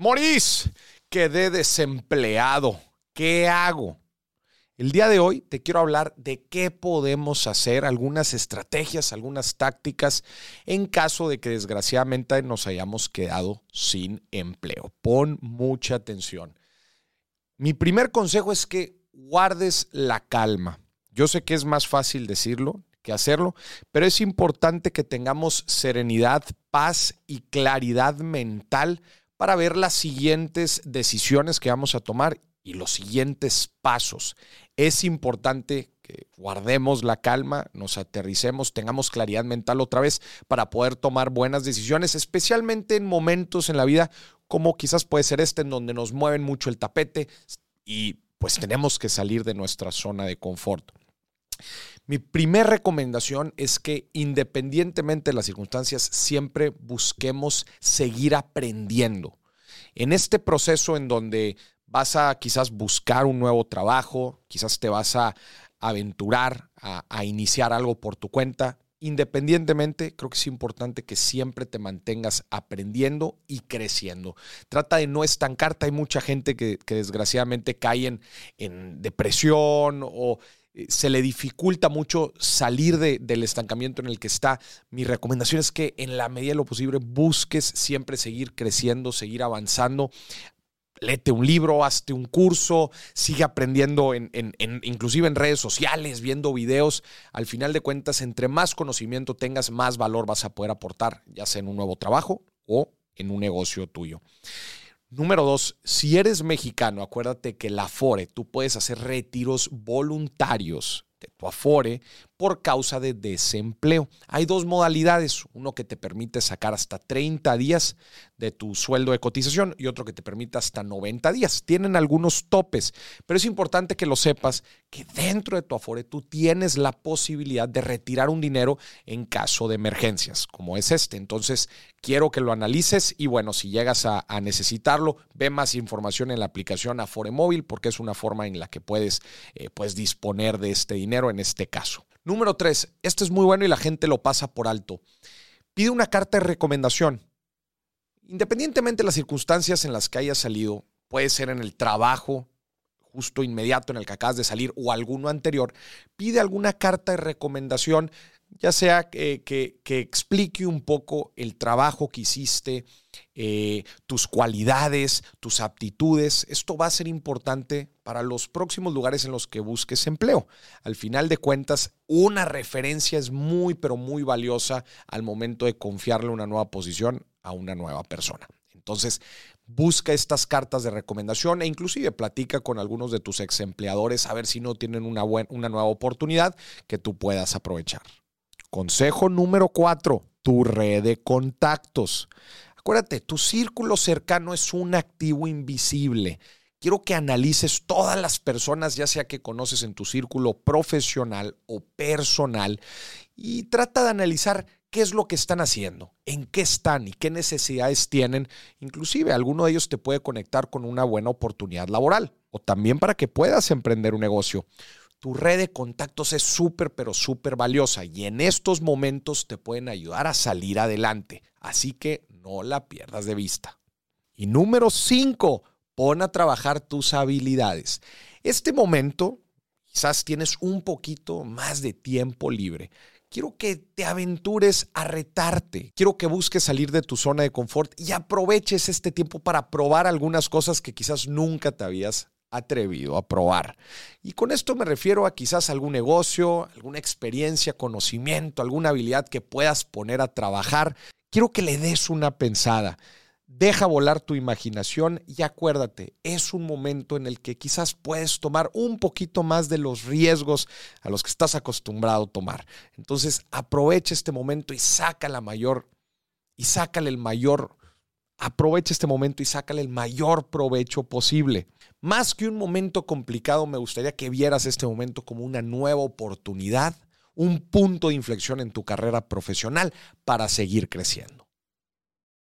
Morís, quedé desempleado. ¿Qué hago? El día de hoy te quiero hablar de qué podemos hacer, algunas estrategias, algunas tácticas en caso de que desgraciadamente nos hayamos quedado sin empleo. Pon mucha atención. Mi primer consejo es que guardes la calma. Yo sé que es más fácil decirlo que hacerlo, pero es importante que tengamos serenidad, paz y claridad mental para ver las siguientes decisiones que vamos a tomar y los siguientes pasos. Es importante que guardemos la calma, nos aterricemos, tengamos claridad mental otra vez para poder tomar buenas decisiones, especialmente en momentos en la vida como quizás puede ser este, en donde nos mueven mucho el tapete y pues tenemos que salir de nuestra zona de confort. Mi primera recomendación es que independientemente de las circunstancias, siempre busquemos seguir aprendiendo. En este proceso en donde vas a quizás buscar un nuevo trabajo, quizás te vas a aventurar a, iniciar algo por tu cuenta, independientemente, creo que es importante que siempre te mantengas aprendiendo y creciendo. Trata de no estancarte. Hay mucha gente que, desgraciadamente cae en, en, depresión o se le dificulta mucho salir del estancamiento en el que está. Mi recomendación es que en la medida de lo posible busques siempre seguir creciendo, seguir avanzando. Léete un libro, hazte un curso, sigue aprendiendo en, inclusive en redes sociales, viendo videos. Al final de cuentas, entre más conocimiento tengas, más valor vas a poder aportar, ya sea en un nuevo trabajo o en un negocio tuyo. Número dos, si eres mexicano, acuérdate que la Afore, tú puedes hacer retiros voluntarios de tu Afore por causa de desempleo. Hay dos modalidades, uno que te permite sacar hasta 30 días de tu sueldo de cotización y otro que te permite hasta 90 días. Tienen algunos topes, pero es importante que lo sepas que dentro de tu Afore tú tienes la posibilidad de retirar un dinero en caso de emergencias, como es este. Entonces, quiero que lo analices y bueno, si llegas a, necesitarlo, ve más información en la aplicación Afore Móvil porque es una forma en la que puedes, eh, puedes disponer de este dinero en este caso. Número tres, esto es muy bueno y la gente lo pasa por alto. Pide una carta de recomendación. Independientemente de las circunstancias en las que haya salido, puede ser en el trabajo, justo inmediato en el que acabas de salir o alguno anterior, pide alguna carta de recomendación ya sea que, que, explique un poco el trabajo que hiciste, eh, tus cualidades, tus aptitudes. Esto va a ser importante para los próximos lugares en los que busques empleo. Al final de cuentas, una referencia es muy, pero muy valiosa al momento de confiarle una nueva posición a una nueva persona. Entonces, busca estas cartas de recomendación e inclusive platica con algunos de tus ex empleadores a ver si no tienen una, una nueva oportunidad que tú puedas aprovechar. Consejo número cuatro, tu red de contactos. Acuérdate, tu círculo cercano es un activo invisible. Quiero que analices todas las personas, ya sea que conoces en tu círculo profesional o personal, y trata de analizar qué es lo que están haciendo, en qué están y qué necesidades tienen. Inclusive alguno de ellos te puede conectar con una buena oportunidad laboral o también para que puedas emprender un negocio tu red de contactos es súper, pero súper valiosa y en estos momentos te pueden ayudar a salir adelante. Así que no la pierdas de vista. Y número cinco, pon a trabajar tus habilidades. Este momento, quizás tienes un poquito más de tiempo libre. Quiero que te aventures a retarte. Quiero que busques salir de tu zona de confort y aproveches este tiempo para probar algunas cosas que quizás nunca te habías atrevido a probar. Y con esto me refiero a quizás algún negocio, alguna experiencia, conocimiento, alguna habilidad que puedas poner a trabajar. Quiero que le des una pensada. Deja volar tu imaginación y acuérdate, es un momento en el que quizás puedes tomar un poquito más de los riesgos a los que estás acostumbrado a tomar. Entonces, aprovecha este momento y saca la mayor y sácale el mayor aprovecha este momento y sácale el mayor provecho posible. Más que un momento complicado, me gustaría que vieras este momento como una nueva oportunidad, un punto de inflexión en tu carrera profesional para seguir creciendo.